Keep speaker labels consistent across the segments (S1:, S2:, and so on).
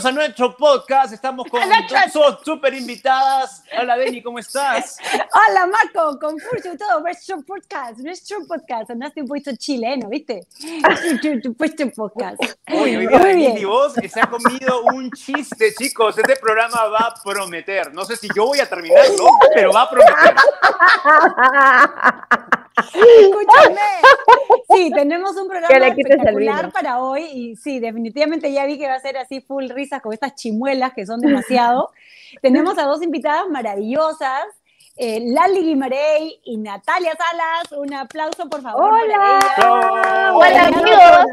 S1: Bienvenidos a nuestro podcast. Estamos con dos super invitadas. Hola, Deni, ¿cómo estás?
S2: Hola, Marco, con Furcio y todo. Nuestro podcast, nuestro podcast. Andaste un puesto chileno, ¿viste? Tu puesto podcast.
S1: Uy, hoy día Deni y vos se ha comido un chiste, chicos. Este programa va a prometer. No sé si yo voy a terminarlo, pero va a prometer.
S2: Escúchame. Sí, tenemos un programa espectacular para hoy y sí, definitivamente ya vi que va a ser así full risas con estas chimuelas que son demasiado. tenemos a dos invitadas maravillosas. Eh, Lali Guimarey y Natalia Salas. Un aplauso, por favor.
S3: Hola. Hola, amigos.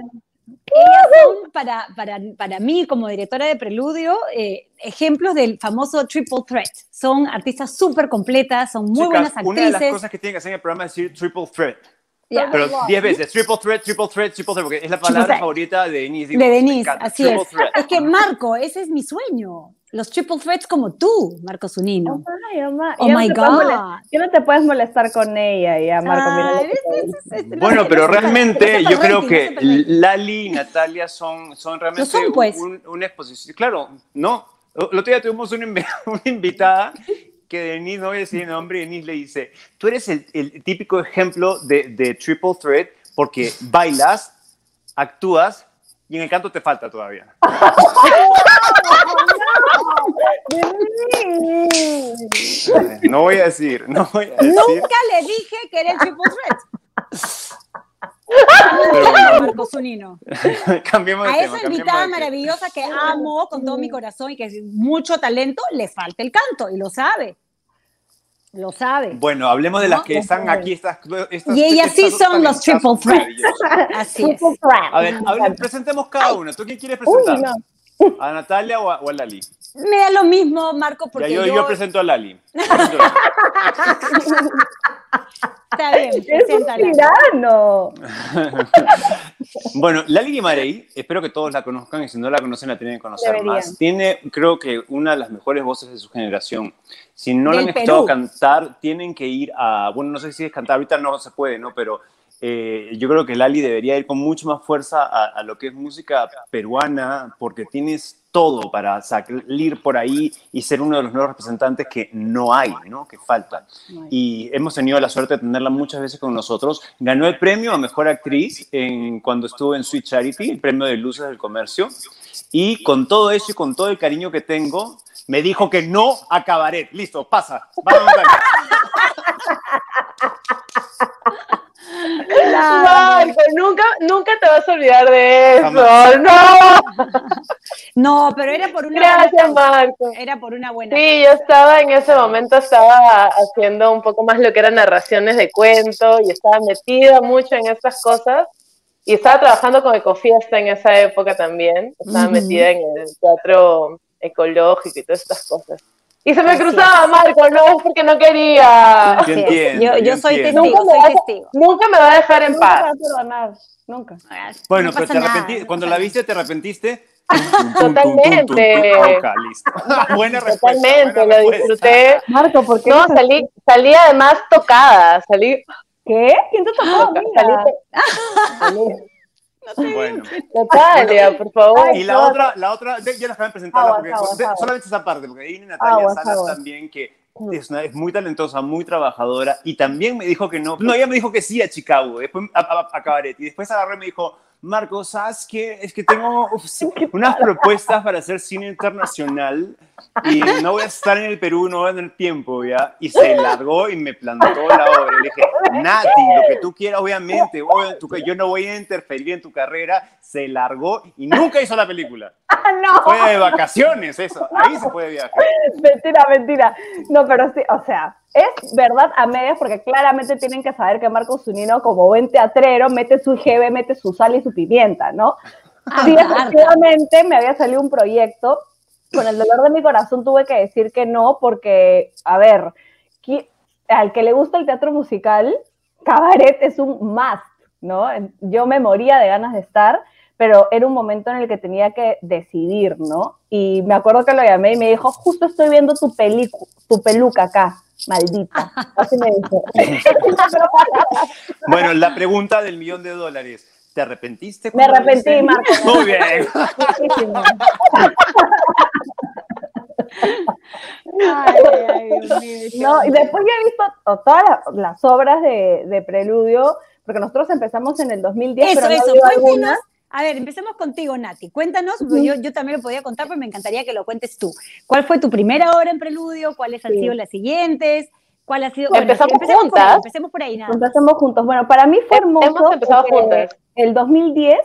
S2: Ellas son, para, para, para, mí, como directora de Preludio, eh, ejemplos del famoso Triple Threat. Son artistas súper completas, son muy buenas actrices.
S1: Una de las cosas que tienen que hacer en el programa es decir Triple Threat. Pero 10 veces, triple threat, triple threat, triple threat, porque es la palabra favorita de Denise.
S2: de Denise, así es. Es que Marco, ese es mi sueño. Los triple threats como tú, Marco Zunino.
S3: Oh, my God. ¿Qué no te puedes molestar con ella ya, Marco.
S1: bueno, pero realmente yo creo que Lali y Natalia son, son realmente pues. una exposición. Claro, no. El otro día tuvimos una, una invitada que Denise, no voy a decir el nombre, Denise le dice, tú eres el, el típico ejemplo de, de, triple threat porque bailas, actúas y en el canto te falta todavía. no voy a decir, no voy a decir.
S2: Nunca le dije que era el triple threat. Zunino.
S1: cambiemos de
S2: a esa invitada maravillosa que amo con todo mi corazón y que es mucho talento, le falta el canto y lo sabe. Lo sabe.
S1: Bueno, hablemos de las que están aquí. Estas,
S2: y ellas sí son los triple threats. Así es.
S1: A ver, presentemos cada uno. ¿Tú quién quieres presentar? ¿A Natalia o a, o a Lali?
S2: Me da lo mismo, Marco, porque
S1: yo, yo... presento a Lali.
S2: Está bien, es un
S3: tirano.
S1: bueno, Lali Guimarey, espero que todos la conozcan y si no la conocen la tienen que conocer más. Tiene, creo que, una de las mejores voces de su generación. Si no la han escuchado cantar, tienen que ir a, bueno, no sé si es cantar, ahorita no se puede, ¿no? Pero eh, yo creo que Lali debería ir con mucho más fuerza a, lo que es música peruana, porque tienes todo para salir por ahí y ser uno de los nuevos representantes que no hay, ¿no? que faltan. Y hemos tenido la suerte de tenerla muchas veces con nosotros. Ganó el premio a Mejor Actriz en, cuando estuvo en Sweet Charity, el premio de Luces del Comercio. Y con todo eso y con todo el cariño que tengo, me dijo que no acabaré. Listo, pasa. Vamos
S3: Marco, nunca, nunca te vas a olvidar de eso. No.
S2: No, pero era por una
S3: Gracias, Marco.
S2: Era por una buena.
S3: Sí, yo estaba en ese momento, estaba haciendo un poco más lo que eran narraciones de cuento y estaba metida mucho en estas cosas. Y estaba trabajando con Ecofiesta en esa época también. Estaba metida en el teatro ecológico y todas estas cosas. Y se me cruzaba, Marco, no es porque no quería.
S2: yo, yo, soy testigo, nunca soy
S3: me
S2: testigo.
S3: Nunca me va a dejar en paz.
S2: Nunca.
S1: Bueno, pero te arrepentiste, cuando la viste, ¿te arrepentiste?
S3: Totalmente.
S1: Buena respuesta.
S3: Totalmente, lo disfruté.
S2: Marco, ¿por qué?
S3: No, salí, salí además tocada. Salí.
S2: ¿Qué? ¿Quién te tocó? Salí,
S3: salí, bueno. Natalia, por favor.
S1: Y la otra, la otra, ya la acaban de presentar, porque solamente esa parte, porque ahí Natalia Salas también, que es, una, es, muy talentosa, muy trabajadora, y también me dijo que no, no, ella me dijo que sí a Chicago, después a, a, a Cabaret, y después agarré y me dijo, Marco, ¿sabes qué? Es que tengo unas propuestas para hacer cine internacional y no voy a estar en el Perú, no voy a tener tiempo, ¿ya? Y se largó y me plantó la obra. Le dije, Nati, lo que tú quieras, obviamente, yo no voy a interferir en tu carrera. Se largó y nunca hizo la película.
S3: Ah, no.
S1: Fue de vacaciones, eso. Ahí se puede viajar.
S3: Mentira, mentira. No, pero sí, o sea, es verdad a medias porque claramente tienen que saber que Marco Zunino, como buen teatrero, mete su GB, mete su sal y su pimienta, ¿no? Ah, sí, efectivamente me había salido un proyecto. Con el dolor de mi corazón tuve que decir que no porque, a ver, al que le gusta el teatro musical, cabaret es un must, ¿no? Yo me moría de ganas de estar, pero era un momento en el que tenía que decidir, ¿no? Y me acuerdo que lo llamé y me dijo, justo estoy viendo tu, tu peluca acá maldita. Así me dijo.
S1: bueno, la pregunta del millón de dólares. ¿Te arrepentiste?
S3: Me arrepentí, Marco.
S1: Muy bien.
S3: no, y después ya he visto todas las, obras de, de, Preludio, porque nosotros empezamos en el 2010,
S2: eso,
S3: pero
S2: no eso, algunas. A ver, empecemos contigo, Nati. Cuéntanos, yo, yo, también lo podía contar, pero me encantaría que lo cuentes tú. ¿Cuál fue tu primera obra en Preludio? ¿Cuáles han sido las siguientes? ¿Cuál ha sido?
S3: empezamos, juntas. empecemos por ahí, nada. Empezamos juntos. Bueno, para mí fue hermoso. Hemos empezado juntas. El 2010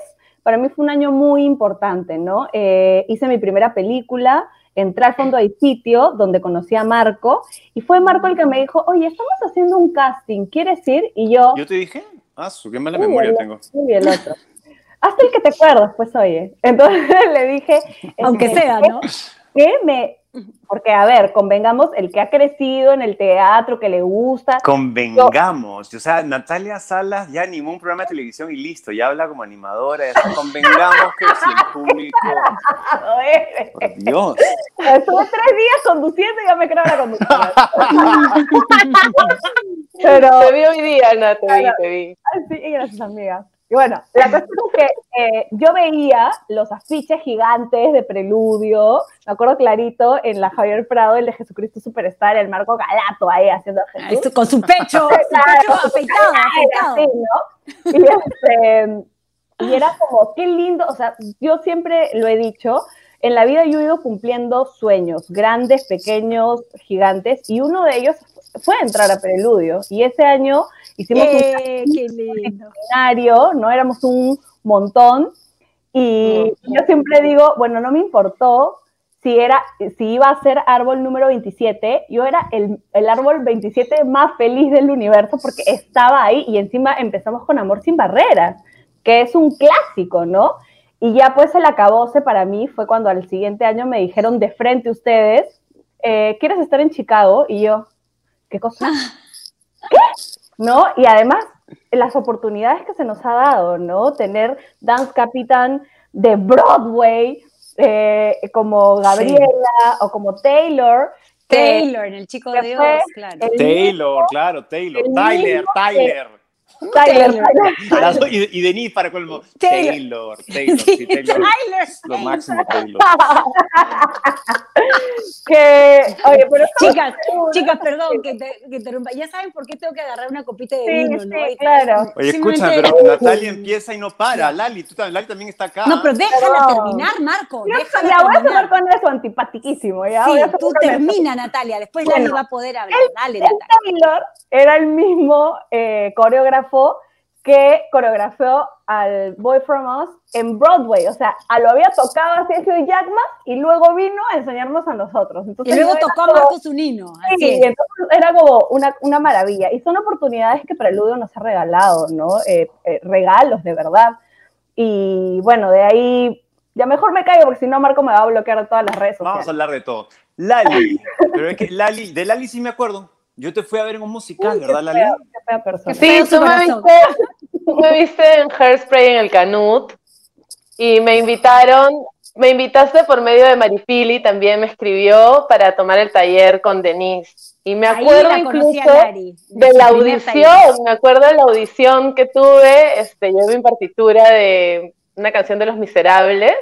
S3: para mí fue un año muy importante, ¿no? Eh, hice mi primera película, entré al fondo del sitio donde conocí a Marco y fue Marco el que me dijo, oye, estamos haciendo un casting, ¿quieres ir? Y yo...
S1: Yo te dije, ah, su, qué mala memoria tengo.
S3: Y el otro. Hasta el que te acuerdas, pues oye. Entonces le dije...
S2: Aunque sea, ¿no?
S3: Que me, porque, a ver, convengamos, el que ha crecido en el teatro, que le gusta.
S1: Convengamos. O sea, Natalia Salas ya animó un programa de televisión y listo, ya habla como animadora. convengamos que si el público. Por Dios.
S3: Estuve tres días conduciendo y ya me creo la conductora. Pero...
S4: Te vi hoy día, Nat, te vi, te vi.
S3: Sí, gracias, amiga. Y bueno, la cuestión es que eh, yo veía los afiches gigantes de Preludio, me acuerdo clarito, en la Javier Prado, el de Jesucristo Superstar, el Marco Galato ahí haciendo
S2: Jesús. Con su pecho, su pecho afeitado,
S3: ¿no? Y, este, y era como, qué lindo, o sea, yo siempre lo he dicho, en la vida yo he ido cumpliendo sueños, grandes, pequeños, gigantes, y uno de ellos fue entrar a Preludio. Y ese año hicimos
S2: eh,
S3: un escenario, ¿no? Éramos un montón. Y yo siempre digo, bueno, no me importó si, era, si iba a ser árbol número 27, yo era el, el, árbol 27 más feliz del universo porque estaba ahí y encima empezamos con Amor sin Barreras, que es un clásico, ¿no? Y ya pues el acabose para mí fue cuando al siguiente año me dijeron de frente ustedes, eh, ¿quieres estar en Chicago? Y yo, ¿qué cosa? ¿Qué? ¿No? Y además, las oportunidades que se nos ha dado, ¿no? Tener Dance Capitán de Broadway, eh, como Gabriela o como Taylor.
S2: Taylor, en el chico de Dios, claro.
S1: Taylor, claro, Taylor. Tyler, Tyler. Tyler. y, y Denise para colmo. Taylor. Taylor, sí, Taylor. Lo máximo, Taylor.
S3: que, oye, pero
S2: chicas, chicas, perdón que te, que interrumpa. Ya saben por qué tengo que agarrar una copita de vino,
S3: sí, ¿no? Sí, claro.
S1: Oye, escucha, pero Natalia empieza y no para. Lali, tú, Lali también está acá.
S2: No, pero déjala terminar, Marco. Déjala
S3: ya voy a cerrar con eso antipatiquísimo. Ya,
S2: sí, tú termina, Natalia. Después Lali va a poder hablar. Dale, Natalia.
S3: Taylor era el mismo eh, coreógrafo que coreografió al Boy From Us en Broadway. O sea, a lo había tocado así Hugh Jackman y luego vino a enseñarnos a nosotros.
S2: Entonces, y luego tocó a Marcos Zunino.
S3: Sí, entonces era como una, una, maravilla. Y son oportunidades que Preludio nos ha regalado, ¿no? Eh, eh, regalos, de verdad. Y bueno, de ahí ya mejor me caigo porque si no Marco me va a bloquear todas las redes sociales.
S1: Vamos a hablar de todo. Lali, pero es que Lali, de Lali sí me acuerdo. Yo te fui a ver en un musical, ¿verdad, Lali?
S4: Sí, tú me, viste, me viste en Hairspray en el Canut y me invitaron, me invitaste por medio de Marifili, también me escribió para tomar el taller con Denise. Y me acuerdo incluso de, la audición, me acuerdo de la audición que tuve, este, yo vi en partitura de una canción de Los Miserables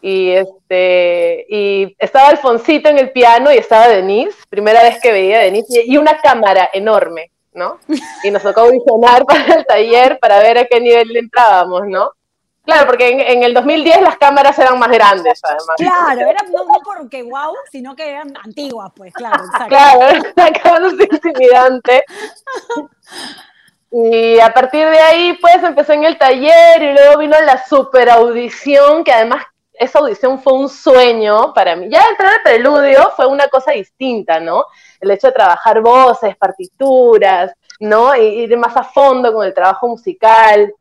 S4: y este y estaba Alfonsito en el piano y estaba Denise, primera vez que veía a Denise, y una cámara enorme, ¿no? Y nos tocó audicionar para el taller para ver a qué nivel le entrábamos, ¿no? Claro, porque en, el 2010 las cámaras eran más grandes, además.
S2: Claro, era, no, no porque wow, sino que eran antiguas, pues, claro. Exacto.
S4: Claro, la cámara intimidante. Y a partir de ahí, pues, empezó en el taller y luego vino la super audición, que además esa audición fue un sueño para mí. Ya entrar al preludio fue una cosa distinta, ¿no? El hecho de trabajar voces, partituras, ¿no? Y ir más a fondo con el trabajo musical.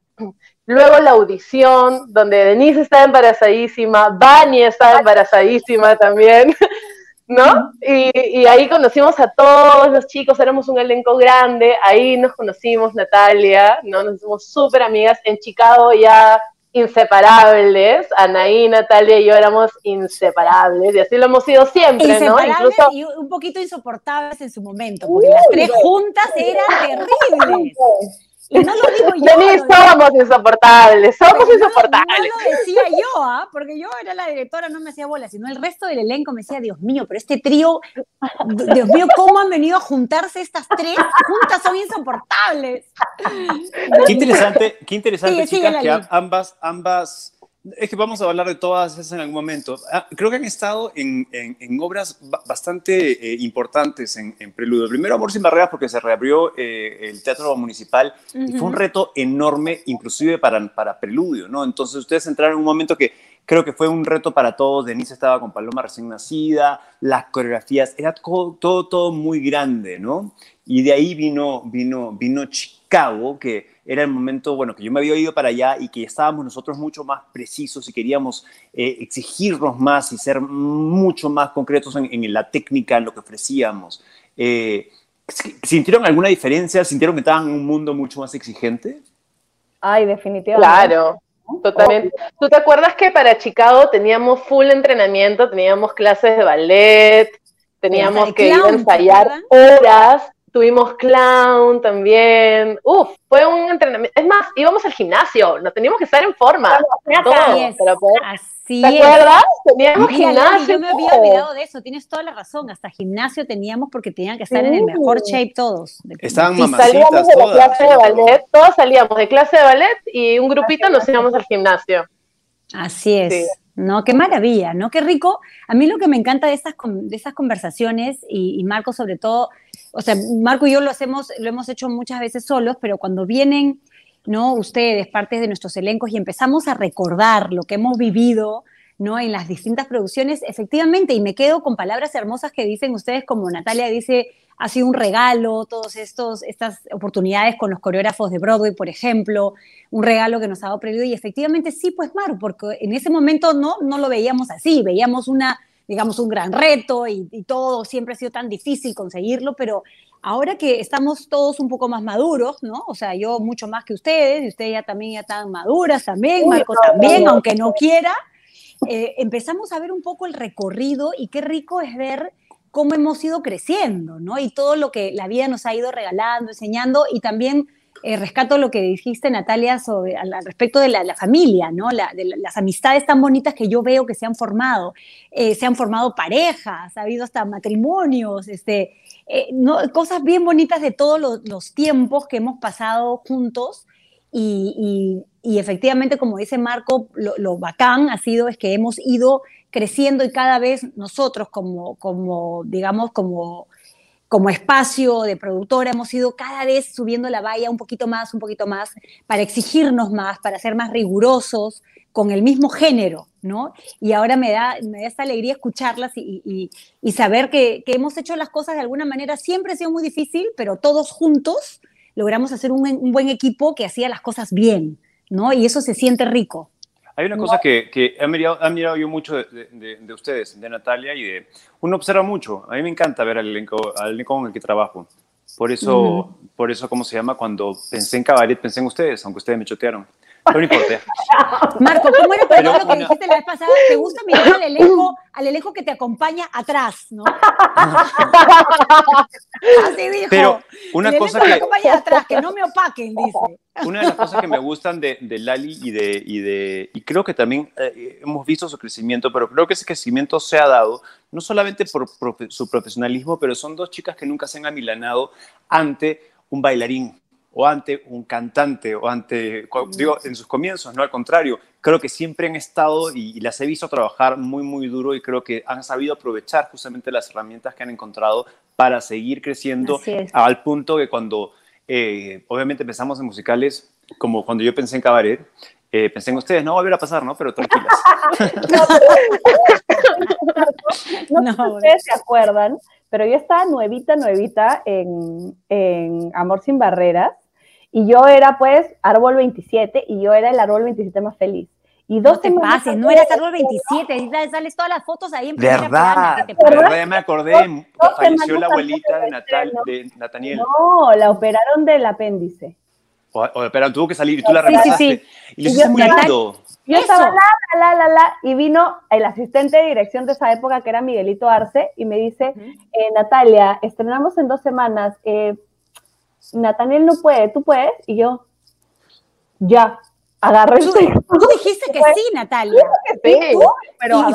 S4: Luego la audición, donde Denise estaba embarazadísima, Bani estaba embarazadísima también, ¿no? Y, y, ahí conocimos a todos los chicos, éramos un elenco grande, ahí nos conocimos, Natalia, ¿no? Nos hicimos súper amigas. En Chicago ya inseparables. Anaí, Natalia y yo éramos inseparables y así lo hemos sido siempre, ¿no?
S2: Incluso y un poquito insoportables en su momento, porque las tres juntas eran terribles. Y no lo digo yo.
S4: Denise, somos insoportables, somos insoportables.
S2: No, lo decía yo, ¿ah? porque yo era la directora, no me hacía bola, sino el resto del elenco me decía, Dios mío, pero este trío, Dios mío, ¿cómo han venido a juntarse estas tres? Juntas son insoportables.
S1: Qué interesante, qué interesante, chicas, que ambas, ambas es que vamos a hablar de todas esas en algún momento. Ah, creo que han estado en, en, obras bastante eh, importantes en, en, Preludio. Primero, Amor sin Barreras, porque se reabrió eh, el Teatro Municipal y fue un reto enorme, inclusive para, para Preludio, ¿no? Entonces, ustedes entraron en un momento que creo que fue un reto para todos. Denise estaba con Paloma recién nacida, las coreografías, era todo, todo, todo muy grande, ¿no? Y de ahí vino, vino, vino Chicago, que era el momento, bueno, que yo me había ido para allá y que estábamos nosotros mucho más precisos y queríamos eh, exigirnos más y ser mucho más concretos en, la técnica, en lo que ofrecíamos. Eh, ¿Sintieron alguna diferencia? ¿Sintieron que estaban en un mundo mucho más exigente?
S3: Ay, definitivamente.
S4: Claro. Totalmente. ¿Tú te acuerdas que para Chicago teníamos full entrenamiento, teníamos clases de ballet, teníamos que ir a ensayar horas tuvimos clown también. Uf, fue un entrenamiento. Es más, íbamos al gimnasio, no teníamos que estar en forma. Así ¿Te acuerdas? Teníamos gimnasio.
S2: Yo me había olvidado de eso, tienes toda la razón. Hasta gimnasio teníamos porque tenían que estar en el mejor shape todos.
S1: Estaban mamacitas
S4: salíamos de la clase de ballet, todos salíamos de clase de ballet y un grupito nos íbamos al gimnasio.
S2: Así es. ¿no? Qué maravilla, ¿no? Qué rico. A mí lo que me encanta de estas, de estas conversaciones, y, y Marco sobre todo, o sea, Marco y yo lo hacemos, lo hemos hecho muchas veces solos, pero cuando vienen, ¿no? Ustedes, partes de nuestros elencos, y empezamos a recordar lo que hemos vivido, ¿no? En las distintas producciones, efectivamente, y me quedo con palabras hermosas que dicen ustedes, como Natalia dice, ha sido un regalo, todas estas oportunidades con los coreógrafos de Broadway, por ejemplo, un regalo que nos ha dado Previo, y efectivamente sí, pues Marco, porque en ese momento no, no lo veíamos así, veíamos una digamos, un gran reto y, todo siempre ha sido tan difícil conseguirlo, pero ahora que estamos todos un poco más maduros, ¿no? O sea, yo mucho más que ustedes, y ustedes ya también ya están maduras también, Marco también, aunque no quiera, eh, empezamos a ver un poco el recorrido y qué rico es ver cómo hemos ido creciendo, ¿no? Y todo lo que la vida nos ha ido regalando, enseñando y también eh, rescato lo que dijiste, Natalia, sobre, al, respecto de la, familia, ¿no? las amistades tan bonitas que yo veo que se han formado. Eh, se han formado parejas, ha habido hasta matrimonios, este, eh, cosas bien bonitas de todos los, tiempos que hemos pasado juntos. Y, efectivamente, como dice Marco, lo, lo, bacán ha sido es que hemos ido creciendo y cada vez nosotros como, como digamos, como como espacio de productora hemos ido cada vez subiendo la valla un poquito más, un poquito más, para exigirnos más, para ser más rigurosos con el mismo género, ¿no? Y ahora me da, me da esta alegría escucharlas y, saber que, hemos hecho las cosas de alguna manera. Siempre ha sido muy difícil, pero todos juntos logramos hacer un, un buen equipo que hacía las cosas bien, ¿no? Y eso se siente rico.
S1: Hay una cosa que, que he, mirado, yo mucho de, ustedes, de Natalia, y de uno observa mucho. A mí me encanta ver al elenco, al elenco con el que trabajo. Por eso, por eso, ¿cómo se llama? Cuando pensé en cabaret, pensé en ustedes, aunque ustedes me chotearon. Pero no importa.
S2: Marco, ¿cómo era Pero lo que dijiste la vez pasada? ¿Te gusta mirar al elenco, al elenco que te acompaña atrás, no? Así dijo.
S1: Pero una cosa que...
S2: Acompaña atrás, que no me opaquen, dice.
S1: Una de las cosas que me gustan de, de Lali y de, y de... Y creo que también eh, hemos visto su crecimiento, pero creo que ese crecimiento se ha dado no solamente por su profesionalismo, pero son dos chicas que nunca se han amilanado ante un bailarín o ante un cantante o ante, digo, en sus comienzos, no al contrario, creo que siempre han estado y, las he visto trabajar muy, muy duro y creo que han sabido aprovechar justamente las herramientas que han encontrado para seguir creciendo al punto que cuando, eh, obviamente empezamos en musicales, como cuando yo pensé en cabaret, eh, pensé en ustedes, no va a volver a pasar, ¿no? Pero tranquilas.
S3: no, no, sé si ustedes se acuerdan, pero yo estaba nuevita, nuevita en, en Amor sin Barreras y yo era pues árbol 27 y yo era el árbol 27 más feliz. Y dos
S2: no te pases, no eras árbol 27, sales todas las fotos ahí en
S1: primera ¿Verdad? ¿Verdad? Ya me acordé, falleció la abuelita de, Natal, de Nathaniel.
S3: No, la operaron del apéndice.
S1: O, pero tuvo que salir y tú la revisaste. Sí, sí, sí. Y, y yo, muy lindo.
S3: Yo estaba la, la, la, la, y vino el asistente de dirección de esa época, que era Miguelito Arce, y me dice, eh, Natalia, estrenamos en dos semanas, eh, Nathaniel no puede, ¿tú puedes? Y yo, ya, agarré.
S2: Tú, tú dijiste que sí, Natalia.
S3: Sí, pero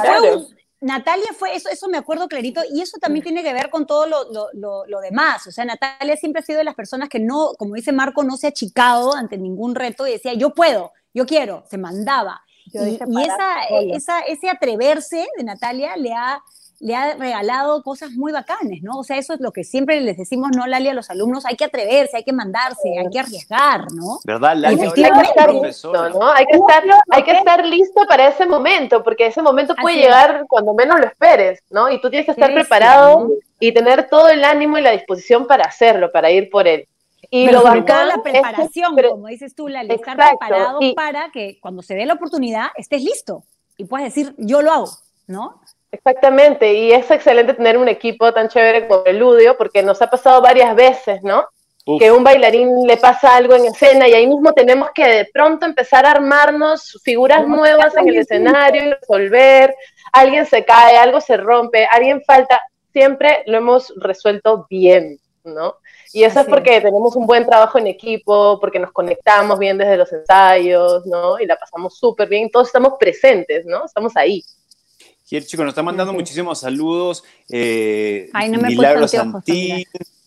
S2: Natalia fue, eso, eso me acuerdo clarito, y eso también tiene que ver con todo lo, lo, lo, demás. O sea, Natalia siempre ha sido de las personas que no, como dice Marco, no se ha achicado ante ningún reto y decía, yo puedo, yo quiero, se mandaba. y, esa, esa, ese atreverse de Natalia le ha le ha regalado cosas muy bacanes, ¿no? O sea, eso es lo que siempre les decimos, ¿no, Lali, a los alumnos? Hay que atreverse, hay que mandarse, hay que arriesgar, ¿no?
S1: ¿Verdad, Lali?
S4: Hay que, estar listo, ¿no? Hay que estar, hay que estar listo para ese momento, porque ese momento puede llegar cuando menos lo esperes, ¿no? Y tú tienes que estar preparado y tener todo el ánimo y la disposición para hacerlo, para ir por él.
S2: Y lo sobre la preparación, como dices tú, Lali, estar preparado para que cuando se dé la oportunidad estés listo y puedas decir, yo lo hago, ¿no?
S4: Exactamente, y es excelente tener un equipo tan chévere como Preludio, porque nos ha pasado varias veces, ¿no? Que un bailarín le pasa algo en escena y ahí mismo tenemos que de pronto empezar a armarnos figuras nuevas en el escenario y resolver. Alguien se cae, algo se rompe, alguien falta. Siempre lo hemos resuelto bien, ¿no? Y eso es porque tenemos un buen trabajo en equipo, porque nos conectamos bien desde los ensayos, ¿no? Y la pasamos súper bien, todos estamos presentes, ¿no? Estamos ahí.
S1: Hier, chicos, nos están mandando muchísimos saludos. Eh, Ay, no me Milagro Santín,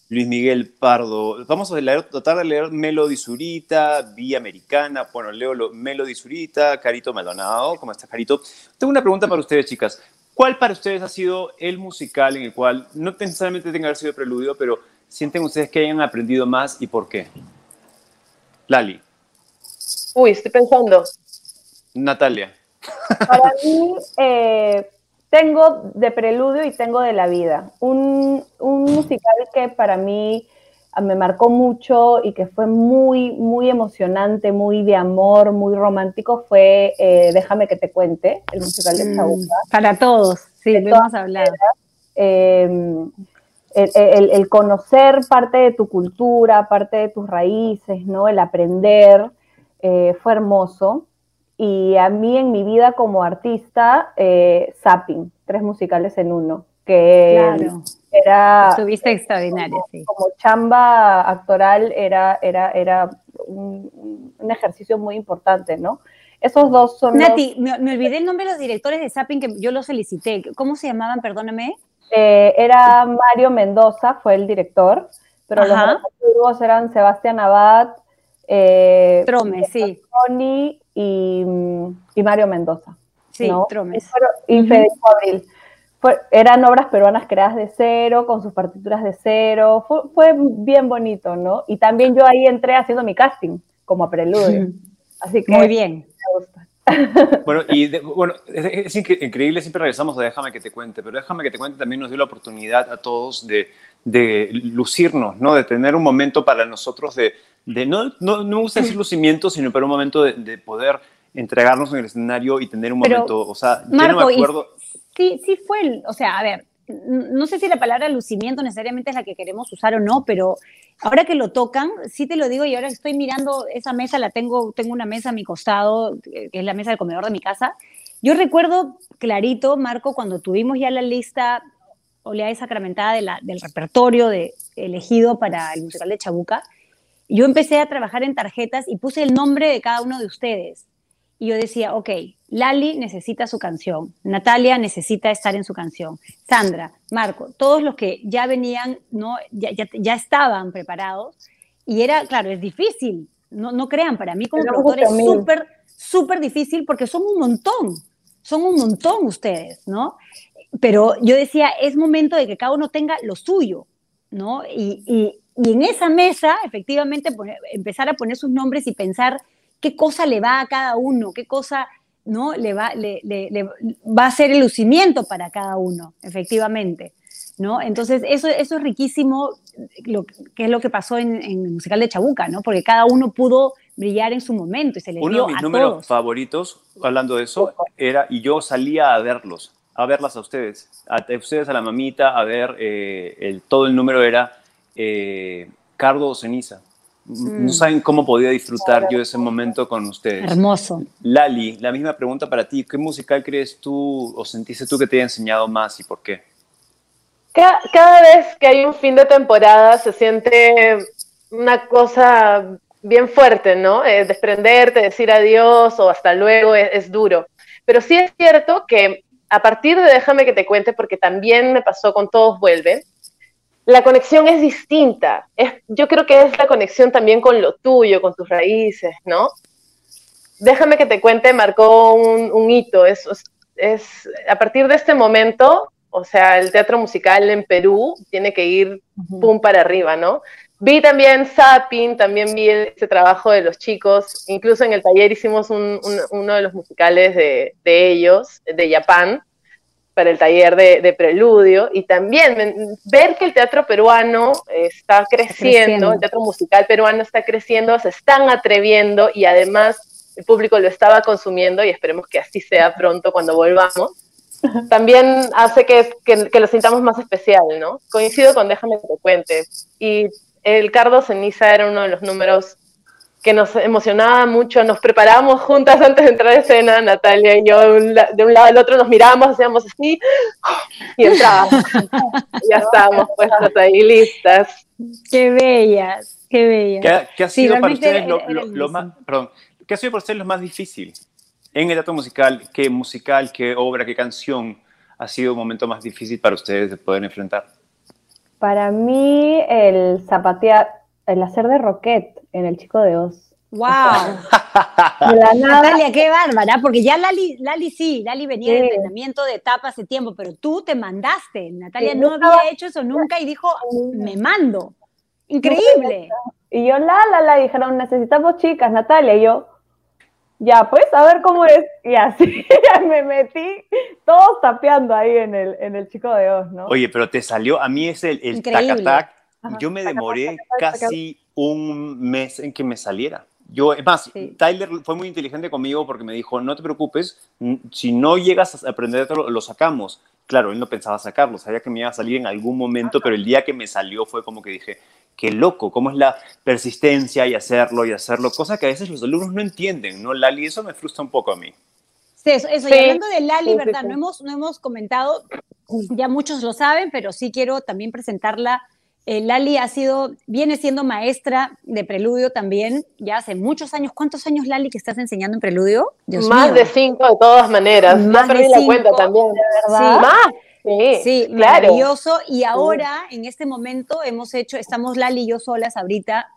S1: Luis Miguel Pardo. Vamos a leer, tratar de leer Melody Zurita, Vía Americana. Bueno, leo lo, Melody Zurita, Carito Maldonado. ¿Cómo estás, Carito? Tengo una pregunta para ustedes, chicas. ¿Cuál para ustedes ha sido el musical en el cual, no necesariamente tenga que haber sido preludio, pero sienten ustedes que hayan aprendido más y por qué? Lali.
S4: Uy, estoy pensando.
S1: Natalia.
S3: Para mí, eh, tengo de Preludio y tengo de La Vida. Un, musical que para mí ah, me marcó mucho y que fue muy, muy emocionante, muy de amor, muy romántico, fue eh, Déjame que te cuente, el musical de Chabuca.
S2: Para todos, sí, lo hemos hablado.
S3: Em, el, conocer parte de tu cultura, parte de tus raíces, ¿no? El aprender, eh, fue hermoso. Y a mí en mi vida como artista, eh, Zapping, tres musicales en uno, que era...
S2: Estuviste extraordinaria, sí.
S3: Como chamba actoral era, era, era un, ejercicio muy importante, ¿no? Esos dos son...
S2: Nati, me, olvidé el nombre de los directores de Zapping que yo los felicité. ¿Cómo se llamaban? Perdóname.
S3: Eh, era Mario Mendoza, fue el director, pero los eran Sebastián Abad,
S2: eh, Trome, sí.
S3: Tony y, Mario Mendoza.
S2: Sí, Tromes.
S3: Y Federico Abril. eran obras peruanas creadas de cero, con sus partituras de cero. Fue, bien bonito, ¿no? Y también yo ahí entré haciendo mi casting como preludio. Así que
S2: Muy bien.
S3: Me gusta.
S1: Bueno, y bueno, es, increíble, siempre regresamos a Déjame que te cuente, pero Déjame que te cuente también nos dio la oportunidad a todos de, de lucirnos, ¿no? De tener un momento para nosotros de, de no, no, no me gusta decir lucimiento, sino para un momento de, poder entregarnos en el escenario y tener un momento, o sea,
S2: no me acuerdo. Sí, sí fue, o sea, a ver, no sé si la palabra lucimiento necesariamente es la que queremos usar o no, pero ahora que lo tocan, sí te lo digo y ahora estoy mirando esa mesa, la tengo, tengo una mesa a mi costado, que es la mesa del comedor de mi casa. Yo recuerdo clarito, Marco, cuando tuvimos ya la lista oleada y sacramentada de la, del repertorio de, elegido para el musical de Chabuca, yo empecé a trabajar en tarjetas y puse el nombre de cada uno de ustedes. Y yo decía, ok, Lali necesita su canción, Natalia necesita estar en su canción, Sandra, Marco, todos los que ya venían, ¿no? ya, ya, estaban preparados. Y era, claro, es difícil, no, no crean, para mí como productor es súper, súper difícil porque son un montón, son un montón ustedes, ¿no? Pero yo decía, es momento de que cada uno tenga lo suyo, ¿no? Y, y en esa mesa, efectivamente, empezar a poner sus nombres y pensar qué cosa le va a cada uno, qué cosa ¿no? le, va, le, va a ser el lucimiento para cada uno, efectivamente. ¿no? Entonces, eso, eso es riquísimo, lo, que es lo que pasó en, el musical de Chabuca, ¿no? porque cada uno pudo brillar en su momento y se les
S1: Uno de mis números favoritos, hablando de eso, era, y yo salía a verlos, a verlas a ustedes, a, ustedes a la mamita, a ver, eh, el, todo el número era eh, Cardo o Ceniza. No mm. saben cómo podía disfrutar yo ese momento con ustedes.
S2: Hermoso.
S1: Lali, la misma pregunta para ti. ¿Qué musical crees tú o sentiste tú que te haya enseñado más y por qué?
S4: Cada, vez que hay un fin de temporada se siente una cosa bien fuerte, ¿no? Eh, desprenderte, decir adiós o hasta luego es, duro. Pero sí es cierto que a partir de Déjame que te cuente, porque también me pasó con Todos Vuelven, la conexión es distinta. Es, yo creo que es la conexión también con lo tuyo, con tus raíces, ¿no? Déjame que te cuente, marcó un, hito. Es, es, a partir de este momento, o sea, el teatro musical en Perú tiene que ir pum para arriba, ¿no? Vi también Zapping, también vi ese trabajo de los chicos, incluso en el taller hicimos uno de los musicales de, de ellos, de Japan, para el taller de, preludio y también ver que el teatro peruano está creciendo, el teatro musical peruano está creciendo, se están atreviendo y además el público lo estaba consumiendo y esperemos que así sea pronto cuando volvamos. También hace que, que, lo sintamos más especial, ¿no? Coincido con Déjame que te cuente. Y el Cardo Ceniza era uno de los números que nos emocionaba mucho, nos preparábamos juntas antes de entrar a escena, Natalia y yo, de un lado al otro nos mirábamos, hacíamos así, y entrábamos. ya estábamos puestas ahí listas.
S2: Qué bellas, qué bellas.
S1: ¿Qué, ha sido para ustedes lo, más, perdón, ¿qué ha sido para ustedes lo más difícil en el teatro musical? ¿Qué musical, qué obra, qué canción ha sido un momento más difícil para ustedes de poder enfrentar?
S3: Para mí, el zapatear, el hacer de roquette en El Chico de Oz.
S2: ¡Wow! Natalia, qué bárbara, porque ya Lali, Lali sí, Lali venía de entrenamiento de etapa hace tiempo, pero tú te mandaste. Natalia no había hecho eso nunca y dijo, me mando. Increíble.
S3: Y yo, la, la, la, dijeron, necesitamos chicas, Natalia. Y yo, ya, pues, a ver cómo es. Y así me metí, todos tapeando ahí en el, en el Chico de Oz, ¿no?
S1: Oye, pero te salió, a mí es el, el tac, yo me demoré casi un mes en que me saliera. Yo, es más, Tyler fue muy inteligente conmigo porque me dijo, no te preocupes, si no llegas a aprender, lo sacamos. Claro, él no pensaba sacarlo, sabía que me iba a salir en algún momento, pero el día que me salió fue como que dije, qué loco, cómo es la persistencia y hacerlo y hacerlo, cosa que a veces los alumnos no entienden, ¿no, Lali? Eso me frustra un poco a mí.
S2: Sí, eso, eso. y hablando de Lali, ¿verdad? No, hemos, no hemos comentado, ya muchos lo saben, pero sí quiero también presentarla eh, Lali ha sido, viene siendo maestra de preludio también, ya hace muchos años. ¿Cuántos años, Lali, que estás enseñando en preludio?
S4: Más de cinco de todas maneras. Más de la cuenta también.
S2: ¿verdad? Más. Sí, sí maravilloso. Y ahora, en este momento, hemos hecho, estamos Lali y yo solas ahorita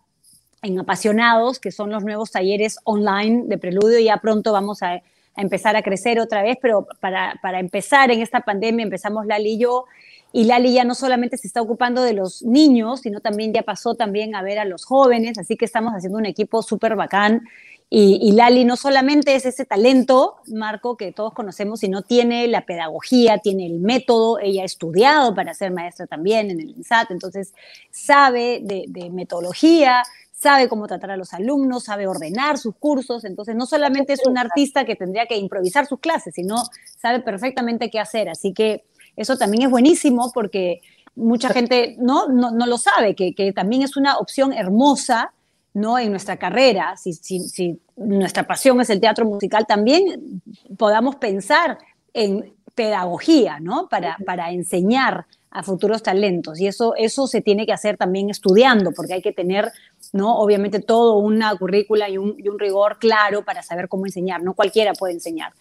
S2: en Apasionados, que son los nuevos talleres online de preludio. Ya pronto vamos a, a empezar a crecer otra vez, pero para, para empezar en esta pandemia empezamos Lali y yo y Lali ya no solamente se está ocupando de los niños, sino también ya pasó también a ver a los jóvenes, así que estamos haciendo un equipo súper bacán. Y, Lali no solamente es ese talento, Marco, que todos conocemos, sino tiene la pedagogía, tiene el método, ella ha estudiado para ser maestra también en el INSAT, entonces sabe de, de metodología, sabe cómo tratar a los alumnos, sabe ordenar sus cursos, entonces no solamente es un artista que tendría que improvisar sus clases, sino sabe perfectamente qué hacer, así que eso también es buenísimo porque mucha gente no, no, lo sabe, que, también es una opción hermosa ¿no? en nuestra carrera. Si, si, nuestra pasión es el teatro musical, también podamos pensar en pedagogía, ¿no? Para, para enseñar a futuros talentos. Y eso, eso se tiene que hacer también estudiando, porque hay que tener, ¿no? Obviamente todo una currícula y un, y un rigor claro para saber cómo enseñar. No cualquiera puede enseñar.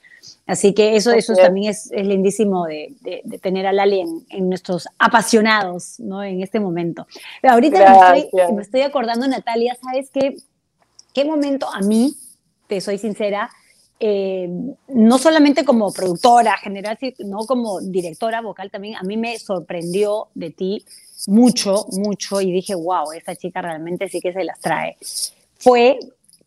S2: Así que eso, eso también es, lindísimo de, tener a Lali en, nuestros apasionados, ¿no? En este momento. Pero ahorita me estoy, acordando, Natalia, ¿sabes qué? ¿Qué momento a mí, te soy sincera, eh, no solamente como productora general, sino como directora vocal también, a mí me sorprendió de ti mucho, mucho, y dije, wow, esta chica realmente sí que se las trae. Fue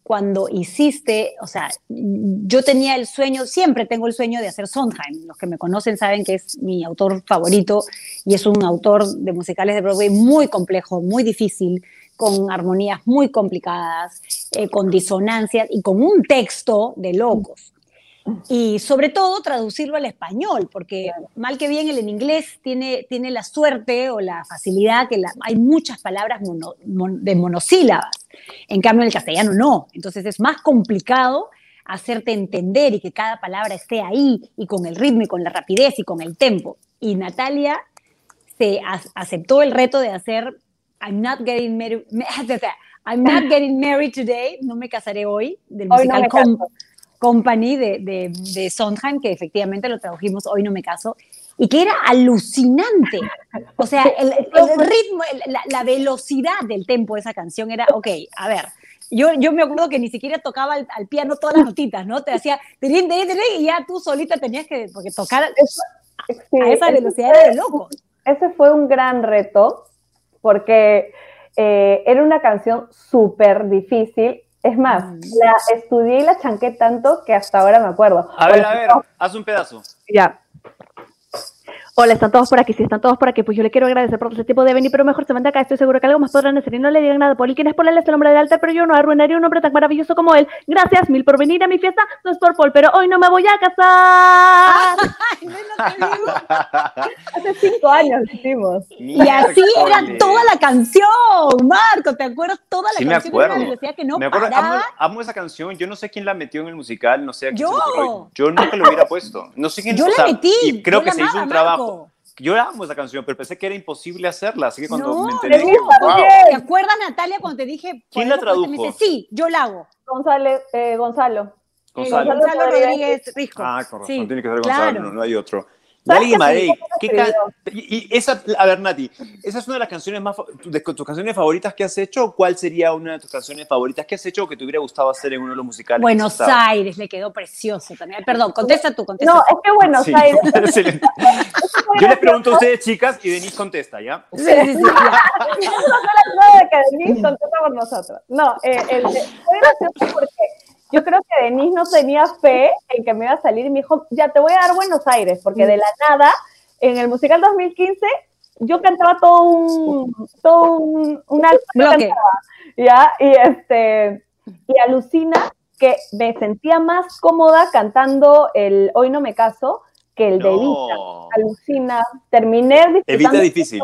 S2: cuando hiciste, o sea, yo tenía el sueño, siempre tengo el sueño de hacer Sondheim. Los que me conocen saben que es mi autor favorito y es un autor de musicales de Broadway muy complejo, muy difícil, con armonías muy complicadas, eh, con disonancias y con un texto de locos y sobre todo traducirlo al español, porque mal que bien el en inglés tiene, tiene la suerte o la facilidad que hay muchas palabras de monosílabas, en cambio en el castellano no, entonces es más complicado hacerte entender y que cada palabra esté ahí y con el ritmo y con la rapidez y con el tempo. Y Natalia se aceptó el reto de hacer I'm not getting married, I'm not getting married today, no me casaré hoy, del musical Company de, de, de, Sondheim, que efectivamente lo tradujimos Hoy no me caso, y que era alucinante. O sea, el, ritmo, la, velocidad del tempo de esa canción era, ok, a ver, yo, yo me acuerdo que ni siquiera tocaba al, piano todas las notitas, ¿no? Te hacía, y ya tú solita tenías que, porque tocar a esa velocidad era de loco.
S3: Ese fue un gran reto, porque eh, era una canción súper difícil es más, la estudié y la chanqué tanto que hasta ahora me acuerdo.
S1: A ver, a ver, haz un pedazo.
S3: Ya. Hola, están todos por aquí. Si están todos por aquí, pues yo le quiero agradecer por ese tipo de venir, pero mejor se manda acá. Estoy seguro que algo más podrán hacer y no le digan nada. Él, quien es es el hombre del altar, pero yo no arruinaría un hombre tan maravilloso como él. Gracias mil por venir a mi fiesta. No es por Paul, pero hoy no me voy a casar. Hace cinco años lo hicimos.
S2: Y así era toda la canción, Marco. ¿Te acuerdas toda la
S1: sí,
S2: canción?
S1: Me acuerdo. Decía que no me acuerdo. Amo, esa canción. Yo no sé quién la metió en el musical. No sé.
S2: yo.
S1: yo nunca lo hubiera puesto. No sé quién.
S2: Yo la metí.
S1: Y creo que se hizo un trabajo yo amo esa canción, pero pensé que era imposible hacerla, así que cuando me enteré
S2: ¿Te acuerdas, Natalia, cuando te dije...
S1: ¿Quién la tradujo?
S2: Me dice, sí, yo la hago.
S3: Gonzalo. Eh, Gonzalo.
S2: Gonzalo. Gonzalo Rodríguez Risco.
S1: Ah, correcto, sí, tiene que ser Gonzalo, no, no hay otro. Marey, ¿qué y, esa, a ver, Nati, ¿esa es una de las canciones más, de tus canciones favoritas que has hecho? ¿Cuál sería una de tus canciones favoritas que has hecho o que te hubiera gustado hacer en uno de los musicales?
S2: Buenos Aires, le quedó precioso también. Perdón, contesta tú, contesta.
S3: No, es que Buenos Aires.
S1: Yo les pregunto a ustedes, chicas, y Denise contesta, ¿ya?
S2: Sí, sí, sí.
S3: no, de que Denise contesta por nosotros. No, eh, el, fue gracioso porque yo creo que Denise no tenía fe en que me iba a salir y me dijo, ya te voy a dar Buenos Aires, porque de la nada, en el musical 2015, yo cantaba todo un, todo un,
S2: bloque.
S3: ¿ya? Y, este, y alucina que me sentía más cómoda cantando el Hoy no me caso que el de Evita. Alucina, terminé
S1: Evita difícil.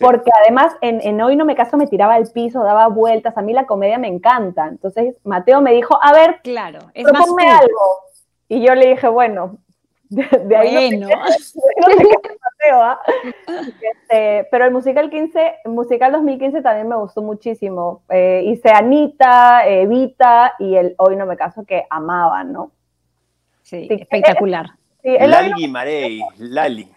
S3: Porque además en, Hoy no me caso me tiraba al piso, daba vueltas, a mí la comedia me encanta. Entonces Mateo me dijo, a ver,
S2: claro, es
S3: proponme algo. Y yo le dije, bueno, de, ahí no, Mateo, ¿ah? este, pero el musical 15, musical 2015 también me gustó muchísimo. Eh, hice Anita, Evita y el Hoy no me caso que amaban, ¿no?
S2: Sí, espectacular.
S1: Lali Marey, Lali.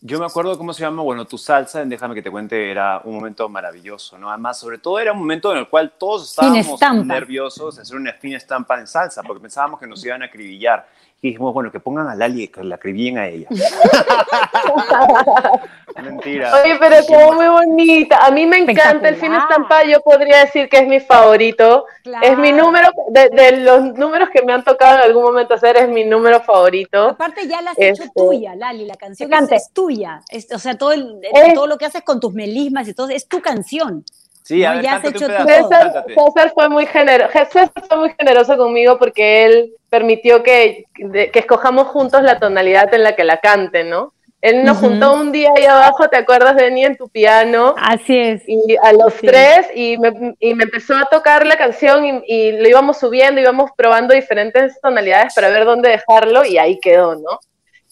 S1: Yo me acuerdo cómo se llama, bueno, tu salsa, déjame que te cuente, era un momento maravilloso, ¿no? Además, sobre todo era un momento en el cual todos estábamos nerviosos de hacer una fina estampa en salsa, porque pensábamos que nos iban a acribillar. Y dijimos, bueno, que pongan a Lali y que la acribillen a ella. Mentira.
S4: Oye, pero como muy bonita. A mí me encanta el fin estampa. Yo podría decir que es mi favorito. Es mi número, de, los números que me han tocado en algún momento hacer, es mi número favorito.
S2: Aparte, ya la has hecho este, tuya, Lali. La canción es, tuya. o sea, todo, todo lo que haces con tus melismas y todo, es tu canción.
S1: Sí, a ver, ya has hecho
S4: César, César, fue muy generoso, César fue muy generoso conmigo porque él permitió que, que, escojamos juntos la tonalidad en la que la cante, ¿no? Él nos juntó un día ahí abajo, ¿te acuerdas de mí en tu piano?
S2: Así es.
S4: Y a los tres, y me, y me, empezó a tocar la canción y, y, lo íbamos subiendo, íbamos probando diferentes tonalidades para ver dónde dejarlo y ahí quedó, ¿no?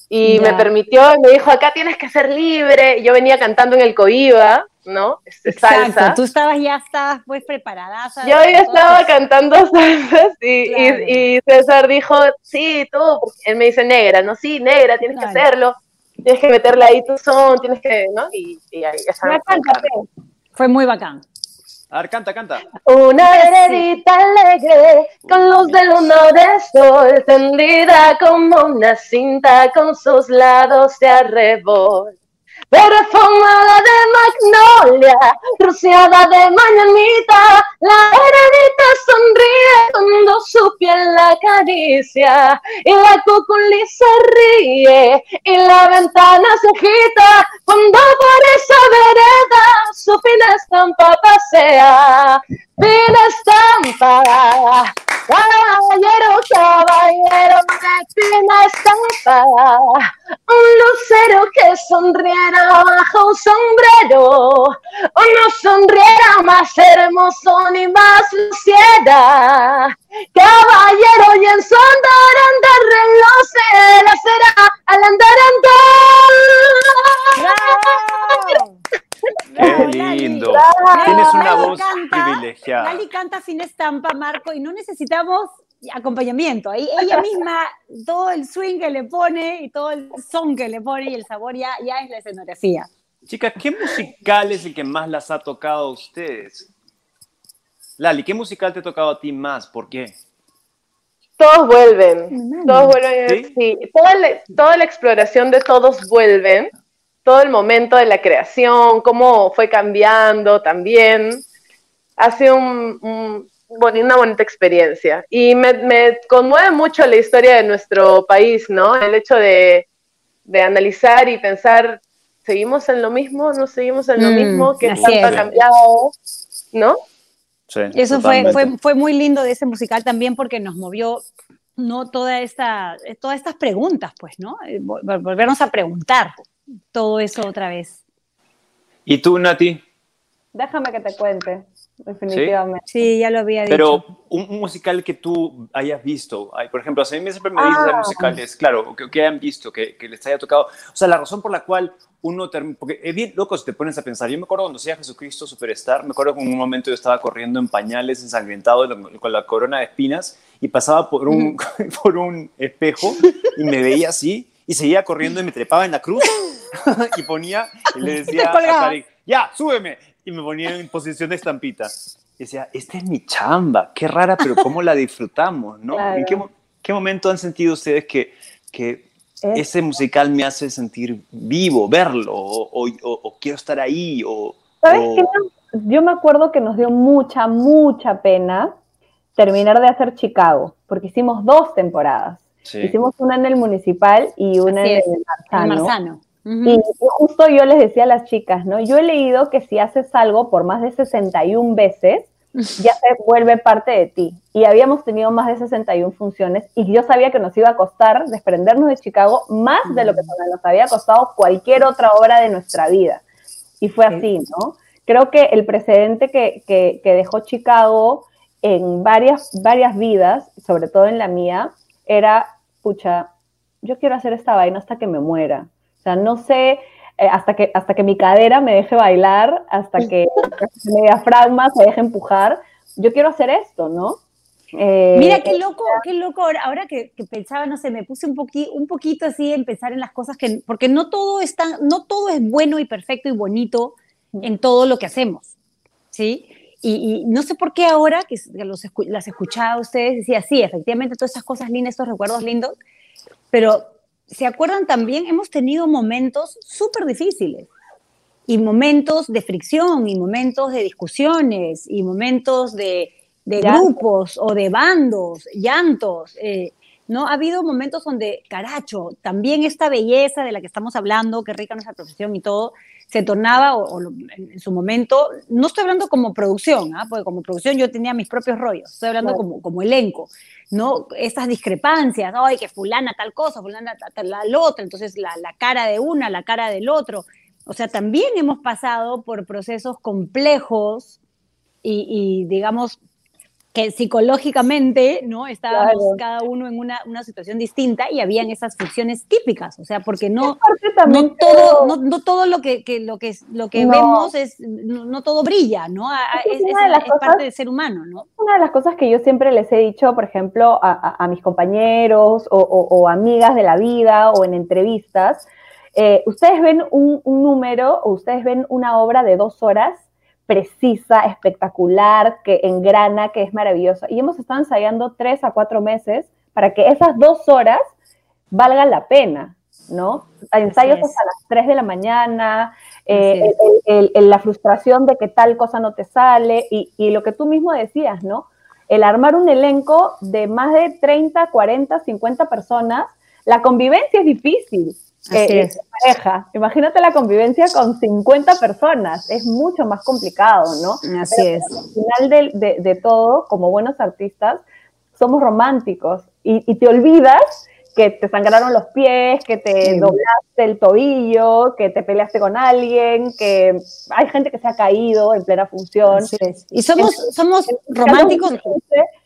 S4: Y me permitió, me dijo, acá tienes que ser libre. Yo venía cantando en el Coiba, ¿no?
S2: Este, Exacto, tú estabas ya estabas pues preparada.
S4: Yo ya estaba cantando salsa, sí, y, César dijo, sí, tú, él me dice negra, ¿no? Sí, negra, tienes que hacerlo, tienes que meterle ahí tu son, tienes que, ¿no? Y, ahí está.
S2: Fue muy bacán.
S1: A ver, canta, canta.
S4: Una heredita alegre con luz de luna de sol, tendida como una cinta con sus lados de arrebol perfumada de magnolia, rociada de mañanita, la heredita sonríe cuando su piel la acaricia, y la cuculi se ríe, y la ventana se agita, cuando por esa vereda su fina estampa pasea, fina estampa, caballero, caballero fina estampa, un lucero que sonriera bajo un sombrero, o no sonriera más hermoso ni más luciera. Caballero y en su andar, andar reloj se la será al andar andar.
S1: ¡Qué lindo!
S2: Lali canta sin estampa, Marco, y no necesitamos acompañamiento. Ahí ella misma, todo el swing que le pone y todo el son que le pone y el sabor ya, ya es la escenografía.
S1: Chicas, ¿qué musical es el que más las ha tocado a ustedes? Lali, ¿qué musical te ha tocado a ti más? ¿Por qué?
S4: Todos vuelven. Todos vuelven. ¿Sí? Toda, la, toda la exploración de todos vuelven. Todo el momento de la creación, cómo fue cambiando también. Ha sido un, una bonita experiencia. Y me, me, conmueve mucho la historia de nuestro país, ¿no? El hecho de, de analizar y pensar, ¿seguimos en lo mismo? ¿No seguimos en lo mm, mismo? ¿Qué tanto ha cambiado? ¿No?
S2: Eso fue, fue, fue, muy lindo de ese musical también porque nos movió no toda esta, todas estas preguntas, pues, ¿no? Eh, volvernos a preguntar todo eso otra vez.
S1: ¿Y tú, Nati?
S3: Déjame que te cuente, definitivamente.
S2: Sí, ya lo había dicho.
S1: Pero un, musical que tú hayas visto, por ejemplo, a mí siempre me dicen ah. musicales, claro, que, que hayan visto, que, que les haya tocado. O sea, la razón por la cual uno porque es bien loco si te pones a pensar. Yo me acuerdo cuando hacía Jesucristo Superstar, me acuerdo que en un momento yo estaba corriendo en pañales ensangrentado con la corona de espinas y pasaba por un, por un espejo y me veía así y seguía corriendo y me trepaba en la cruz y ponía y le decía a ya, súbeme y me ponía en posición de estampita. Y decía, esta es mi chamba, qué rara, pero cómo la disfrutamos, ¿no? ¿En qué, qué momento han sentido ustedes que, que ese musical me hace sentir vivo, verlo, o, quiero estar ahí, o...
S3: ¿Sabes qué? Yo me acuerdo que nos dio mucha, mucha pena terminar de hacer Chicago, porque hicimos dos temporadas. Hicimos una en el municipal y una en el Marzano. Y justo yo les decía a las chicas, ¿no? Yo he leído que si haces algo por más de 61 veces, ya se vuelve parte de ti. Y habíamos tenido más de 61 funciones y yo sabía que nos iba a costar desprendernos de Chicago más de lo que nos había costado cualquier otra obra de nuestra vida. Y fue así, ¿no? Creo que el precedente que, que, dejó Chicago en varias, varias vidas, sobre todo en la mía, era, pucha, yo quiero hacer esta vaina hasta que me muera. O sea, no sé, eh, hasta, que, hasta que mi cadera me deje bailar, hasta que mi diafragma se deje empujar. Yo quiero hacer esto, ¿no?
S2: Eh, Mira, qué loco, qué loco. Ahora, que, pensaba, no sé, me puse un, poqui, un poquito así en pensar en las cosas que, porque no todo, es no todo es bueno y perfecto y bonito en todo lo que hacemos, ¿sí? Y, no sé por qué ahora que los, las escuchaba a ustedes, decía, sí, efectivamente, todas esas cosas lindas, estos recuerdos lindos, pero ¿se acuerdan también? Hemos tenido momentos súper difíciles y momentos de fricción y momentos de discusiones y momentos de, grupos o de bandos, llantos. Eh, ¿no? Ha habido momentos donde, caracho, también esta belleza de la que estamos hablando, que rica nuestra profesión y todo, se tornaba, o, en, su momento, no estoy hablando como producción, ¿ah? porque como producción yo tenía mis propios rollos, estoy hablando como, como elenco, ¿no? Estas discrepancias, ay, que fulana tal cosa, fulana tal, tal, otra, entonces la, la cara de una, la cara del otro. O sea, también hemos pasado por procesos complejos y, y digamos, que psicológicamente, ¿no? Estábamos cada uno en una, una, situación distinta y habían esas funciones típicas, o sea, porque no, no todo, no, no, todo lo que, que, lo que, lo que vemos es, no, todo brilla, ¿no? Es, parte del ser humano, ¿no?
S3: Una de las cosas que yo siempre les he dicho, por ejemplo, a, a, mis compañeros o, o, amigas de la vida o en entrevistas, eh, ustedes ven un, un número o ustedes ven una obra de dos horas precisa, espectacular, que engrana, que es maravillosa. Y hemos estado ensayando tres a cuatro meses para que esas dos horas valgan la pena, ¿no? Ensayos hasta las tres de la mañana, eh, la frustración de que tal cosa no te sale y, y lo que tú mismo decías, ¿no? El armar un elenco de más de 30, 40, 50 personas, la convivencia es difícil. Eh, es. pareja. Imagínate la convivencia con 50 personas, es mucho más complicado, ¿no?
S2: Así es.
S3: Al final de, todo, como buenos artistas, somos románticos y, y te olvidas que te sangraron los pies, que te doblaste el tobillo, que te peleaste con alguien, que hay gente que se ha caído en plena función.
S2: Y somos, somos románticos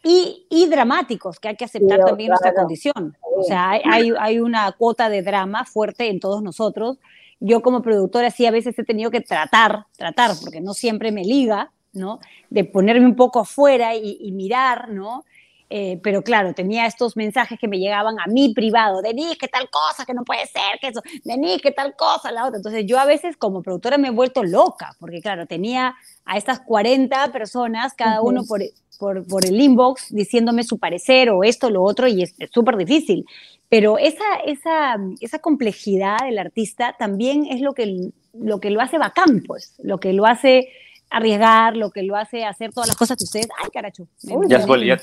S2: y, y, dramáticos, que hay que aceptar también nuestra condición. O sea, hay, hay, una cuota de drama fuerte en todos nosotros. Yo como productora sí a veces he tenido que tratar, tratar, porque no siempre me liga, ¿no? De ponerme un poco afuera y, mirar, ¿no? Eh, pero claro, tenía estos mensajes que me llegaban a mí privado, Denise, que tal cosa, que no puede ser, que eso, Denise, que tal cosa, la otra. Entonces yo a veces como productora me he vuelto loca, porque claro, tenía a estas 40 personas, cada uno por, por, por, el inbox, diciéndome su parecer o esto, lo otro, y es súper difícil. Pero esa, esa, esa complejidad del artista también es lo que, lo que lo hace bacán, pues, lo que lo hace arriesgar, lo que lo hace hacer todas las cosas que ustedes, ay caracho.
S1: ya, ya,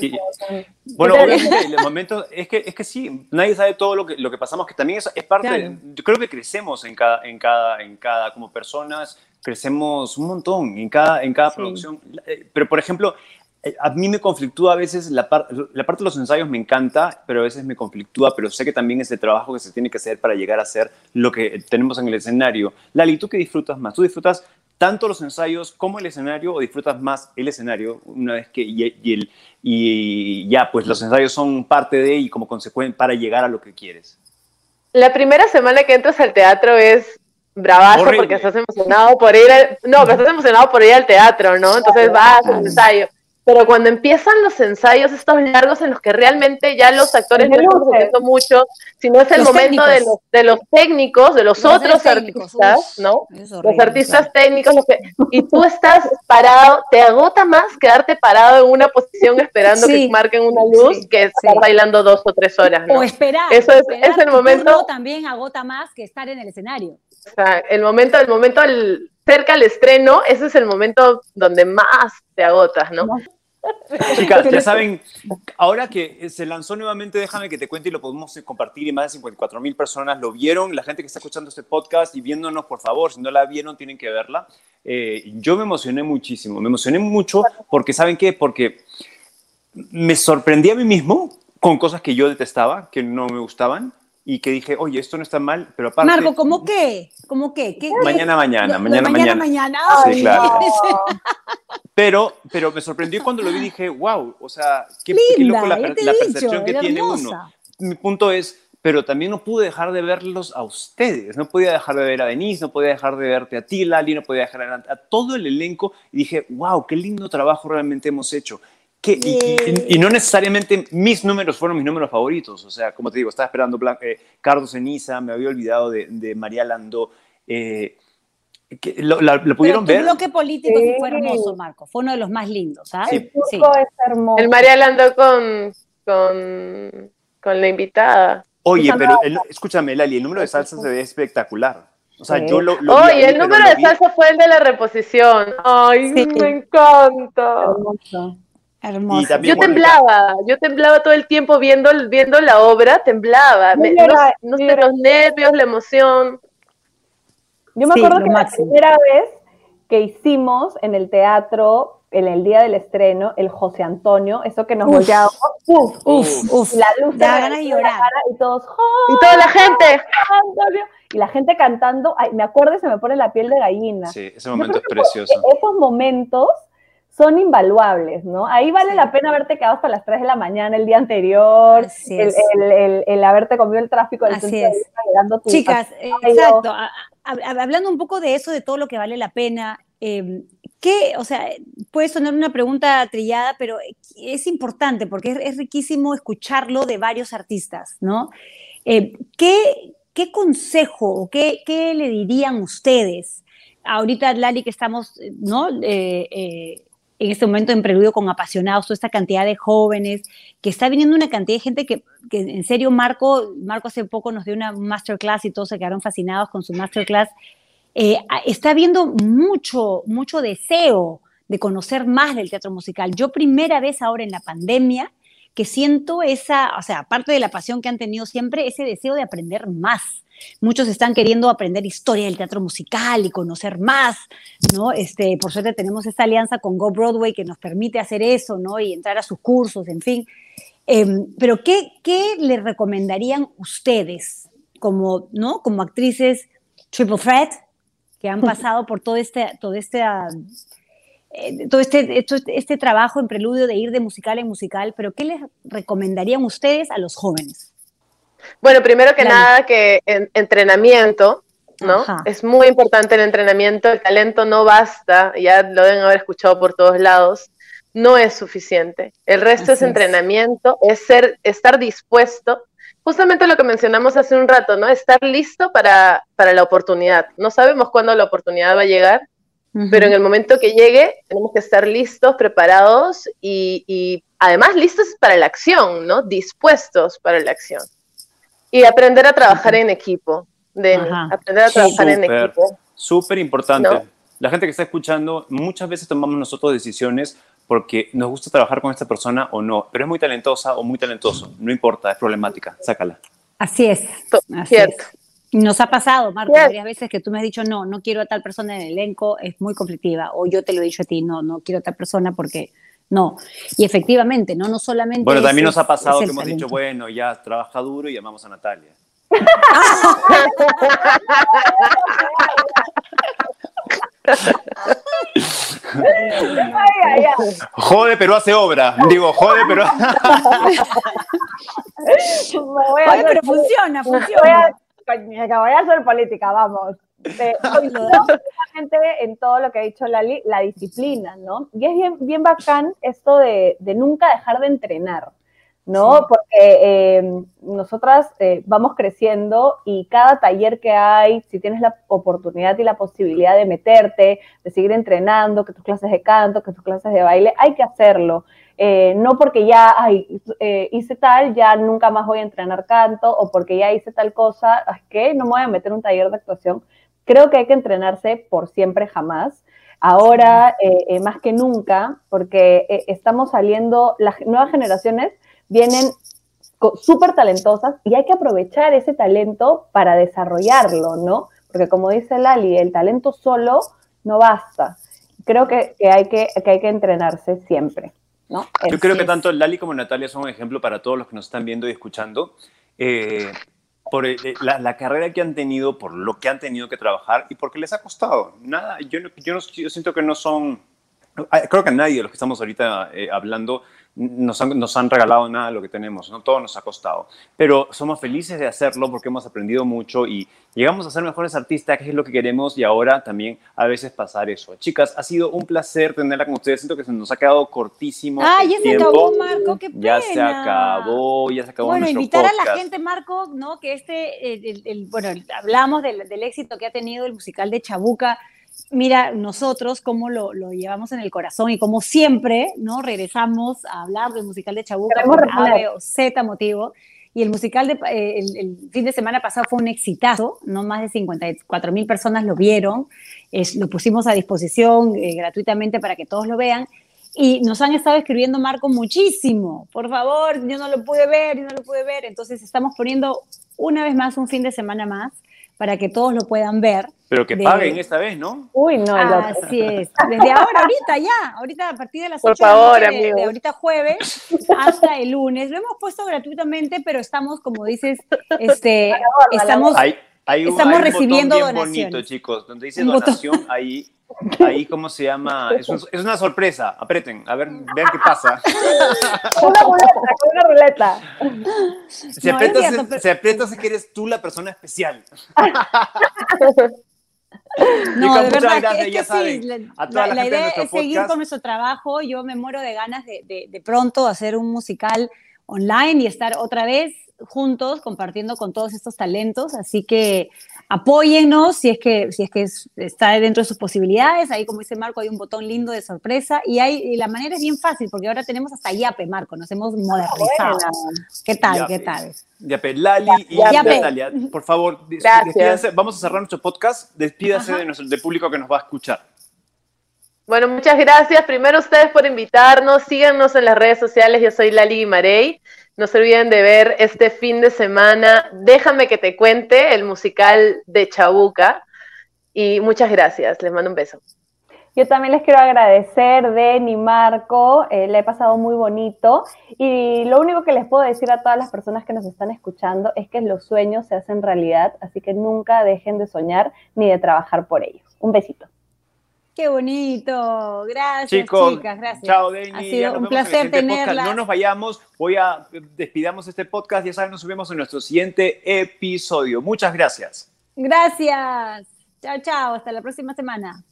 S1: bueno, obviamente el momento es que es que sí, nadie sabe todo lo que lo que pasamos, que también es, es parte, yo creo que crecemos en cada en cada en cada como personas, crecemos un montón en cada en cada producción, eh, pero por ejemplo, a mí me conflictúa a veces la, la parte de los ensayos me encanta, pero a veces me conflictúa, pero sé que también es el trabajo que se tiene que hacer para llegar a ser lo que tenemos en el escenario. Lali, ¿tú qué disfrutas más? ¿Tú disfrutas tanto los ensayos como el escenario o disfrutas más el escenario una vez que y, el, y ya pues los ensayos son parte de y como consecuencia para llegar a lo que quieres?
S4: La primera semana que entras al teatro es bravazo porque estás emocionado por ir al, no, pero estás emocionado por ir al teatro, ¿no? Entonces vas al ensayo pero cuando empiezan los ensayos estos largos en los que realmente ya los actores no están haciendo mucho, sino es el momento de los, de los técnicos, de los, otros artistas, ¿no? los artistas técnicos, y tú estás parado, te agota más quedarte parado en una posición esperando que marquen una luz que estar bailando dos o tres horas, ¿no?
S2: O esperar.
S4: Eso es, es el momento.
S2: también agota más que estar en el escenario.
S4: O sea, el momento, el momento cerca al estreno, ese es el momento donde más te agotas, ¿no?
S1: Chicas, ya saben, ahora que se lanzó nuevamente, déjame que te cuente y lo podemos compartir y más de 54 mil personas lo vieron. La gente que está escuchando este podcast y viéndonos, por favor, si no la vieron, tienen que verla. Eh, yo me emocioné muchísimo, me emocioné mucho porque, ¿saben qué? Porque me sorprendí a mí mismo con cosas que yo detestaba, que no me gustaban y que dije, oye, esto no está mal, pero aparte...
S2: Marco, ¿cómo qué? ¿Cómo qué? ¿Qué
S1: mañana, mañana, mañana,
S2: mañana. Mañana,
S1: Sí, claro. Pero, pero me sorprendió cuando lo vi y dije, wow, o sea, qué, loco la, percepción que tiene uno. Mi punto es, pero también no pude dejar de verlos a ustedes. No podía dejar de ver a Denise, no podía dejar de verte a ti, Lali, no podía dejar a, a todo el elenco. Y dije, wow, qué lindo trabajo realmente hemos hecho y, no necesariamente mis números fueron mis números favoritos. O sea, como te digo, estaba esperando eh, Carlos Ceniza, me había olvidado de, María Landó. Eh, lo, pudieron ver.
S2: El bloque político fue hermoso, Marco. Fue uno de los más lindos. ¿ah?
S3: El sí. es hermoso.
S4: El María Landó con, con, con la invitada.
S1: Oye, pero escúchame, Lali, el número de salsa se ve espectacular. O sea, yo lo,
S4: Oye, el número de salsa fue el de la reposición. Ay, me encanta. Hermoso yo temblaba, yo temblaba todo el tiempo viendo, viendo la obra, temblaba. no, sé, los nervios, la emoción.
S3: Yo me acuerdo que la primera vez que hicimos en el teatro, en el día del estreno, el José Antonio, eso que nos volteaba, uf, uf, uf, la luz
S2: da ganas de llorar.
S3: y todos,
S4: y toda la gente.
S3: Y la gente cantando, me acuerdo y se me pone la piel de gallina.
S1: Sí, ese momento es precioso.
S3: Esos momentos son invaluables, ¿no? Ahí vale la pena haberte quedado hasta las 3 de la mañana el día anterior, el, haberte comido el tráfico del
S2: Así es. Chicas, exacto. hablando un poco de eso, de todo lo que vale la pena, eh, ¿qué, o sea, puede sonar una pregunta trillada, pero es importante porque es, riquísimo escucharlo de varios artistas, ¿no? Eh, ¿qué, ¿qué, consejo o qué, qué, le dirían ustedes? Ahorita, Lali, que estamos, ¿no? Eh, eh en este momento en Preludio con apasionados, toda esta cantidad de jóvenes, que está viniendo una cantidad de gente que, que en serio Marco, Marco hace poco nos dio una masterclass y todos se quedaron fascinados con su masterclass. Eh, está habiendo mucho, mucho deseo de conocer más del teatro musical. Yo primera vez ahora en la pandemia que siento esa, o sea, aparte de la pasión que han tenido siempre, ese deseo de aprender más. Muchos están queriendo aprender historia del teatro musical y conocer más, ¿no? Este, por suerte tenemos esta alianza con Go Broadway que nos permite hacer eso, ¿no? Y entrar a sus cursos, en fin. Em, pero ¿qué, ¿qué le recomendarían ustedes como, ¿no? como actrices triple threat que han pasado por todo este, todo este eh, todo este, este trabajo en preludio de ir de musical en musical, pero ¿qué les recomendarían ustedes a los jóvenes?
S4: Bueno, primero que nada, que en, entrenamiento, ¿no? Es muy importante el entrenamiento, el talento no basta, ya lo deben haber escuchado por todos lados, no es suficiente. El resto es entrenamiento, es ser, estar dispuesto, justamente lo que mencionamos hace un rato, ¿no? Estar listo para, para la oportunidad. No sabemos cuándo la oportunidad va a llegar, pero en el momento que llegue tenemos que estar listos, preparados y, y además listos para la acción, ¿no? Dispuestos para la acción. Y aprender a trabajar en equipo, de aprender a trabajar en equipo.
S1: Súper importante. La gente que está escuchando, muchas veces tomamos nosotros decisiones porque nos gusta trabajar con esta persona o no, pero es muy talentosa o muy talentoso, no importa, es problemática, sácala.
S2: Así es. Cierto. Nos ha pasado, Marco, varias veces que tú me has dicho, no, no quiero a tal persona en el elenco, es muy conflictiva, o yo te lo he dicho a ti, no, no quiero a tal persona porque no. Y efectivamente, no, no solamente.
S1: Bueno, también nos ha pasado que hemos dicho, bueno, ya trabaja duro y llamamos a Natalia. Jode, pero hace obra. Digo, jode, pero.
S2: Oye, pero funciona, funciona.
S3: Voy a, hacer política, vamos. Eh, en todo lo que ha dicho Lali, la disciplina, ¿no? Y es bien, bien bacán esto de, de nunca dejar de entrenar. ¿no? Porque eh, nosotras eh, vamos creciendo y cada taller que hay, si tienes la oportunidad y la posibilidad de meterte, de seguir entrenando, que tus clases de canto, que tus clases de baile, hay que hacerlo. Eh, no porque ya hice tal, ya nunca más voy a entrenar canto, o porque ya hice tal cosa, es que no me voy a meter en un taller de actuación. Creo que hay que entrenarse por siempre, jamás. Ahora, más que nunca, porque estamos saliendo, las nuevas generaciones, vienen súper talentosas y hay que aprovechar ese talento para desarrollarlo, ¿no? Porque como dice Lali, el talento solo no basta. Creo que, hay, que, hay que entrenarse siempre. ¿no?
S1: Yo creo que tanto Lali como Natalia son un ejemplo para todos los que nos están viendo y escuchando. Eh, por la, carrera que han tenido, por lo que han tenido que trabajar y porque les ha costado. Nada, yo, yo, yo siento que no son, creo que nadie de los que estamos ahorita eh, hablando nos han, nos han regalado nada de lo que tenemos, ¿no? Todo nos ha costado. Pero somos felices de hacerlo porque hemos aprendido mucho y llegamos a ser mejores artistas, que es lo que queremos, y ahora también a veces pasar eso. Chicas, ha sido un placer tenerla con ustedes. Siento que se nos ha quedado cortísimo.
S2: Ah, ya se acabó, Marco, qué pena.
S1: Ya se acabó, ya se acabó
S2: Bueno, invitar a la gente, Marco, ¿no? Que este, el, bueno, hablamos del, del éxito que ha tenido el musical de Chabuca mira, nosotros cómo lo, llevamos en el corazón y como siempre, ¿no? Regresamos a hablar del musical de Chabuca por A, o Z motivo. Y el musical de, eh, el, fin de semana pasado fue un exitazo, no más de 54 mil personas lo vieron, es, lo pusimos a disposición eh, gratuitamente para que todos lo vean. Y nos han estado escribiendo, Marco, muchísimo. Por favor, yo no lo pude ver, yo no lo pude ver. Entonces estamos poniendo una vez más un fin de semana más para que todos lo puedan ver.
S1: Pero que paguen esta vez, ¿no?
S2: Uy, no. Así es. Desde ahora, ahorita ya, ahorita a partir de las 8 favor, de, de, ahorita jueves hasta el lunes. Lo hemos puesto gratuitamente, pero estamos, como dices, este, estamos, estamos recibiendo
S1: bien donaciones. bonito, chicos, donde dice donación, ahí Ahí, ¿cómo se llama? Es, es, una sorpresa. Apreten, a ver, vean qué pasa.
S3: Una ruleta, una ruleta.
S1: Se, aprieta, se, aprieta si que eres tú la persona especial.
S2: No, de verdad, que, es que sí, la, la idea es seguir con nuestro trabajo. Yo me muero de ganas de, de, de pronto hacer un musical online y estar otra vez juntos compartiendo con todos estos talentos. Así que apóyennos si es que, si es que está dentro de sus posibilidades. Ahí, como dice Marco, hay un botón lindo de sorpresa y, hay, la manera es bien fácil porque ahora tenemos hasta Yape, Marco, nos hemos modernizado. ¿Qué tal? ¿Qué tal?
S1: Yape, Lali y Natalia, por favor, despídase. Vamos a cerrar nuestro podcast. Despídase de nuestro, del público que nos va a escuchar.
S4: Bueno, muchas gracias. Primero ustedes por invitarnos. Síganos en las redes sociales. Yo soy Lali Marey. No se olviden de ver este fin de semana Déjame que te cuente, el musical de Chabuca. Y muchas gracias, les mando un beso.
S3: Yo también les quiero agradecer, Den y Marco, eh, le he pasado muy bonito. Y lo único que les puedo decir a todas las personas que nos están escuchando es que los sueños se hacen realidad, así que nunca dejen de soñar ni de trabajar por ellos. Un besito.
S2: Qué bonito. Gracias, chicas. Gracias.
S1: Chao, Deni.
S2: Ha sido un placer tenerla.
S1: No nos vayamos. Voy a despidamos este podcast. Ya saben, nos subimos en nuestro siguiente episodio. Muchas gracias.
S2: Gracias. Chao, chao. Hasta la próxima semana.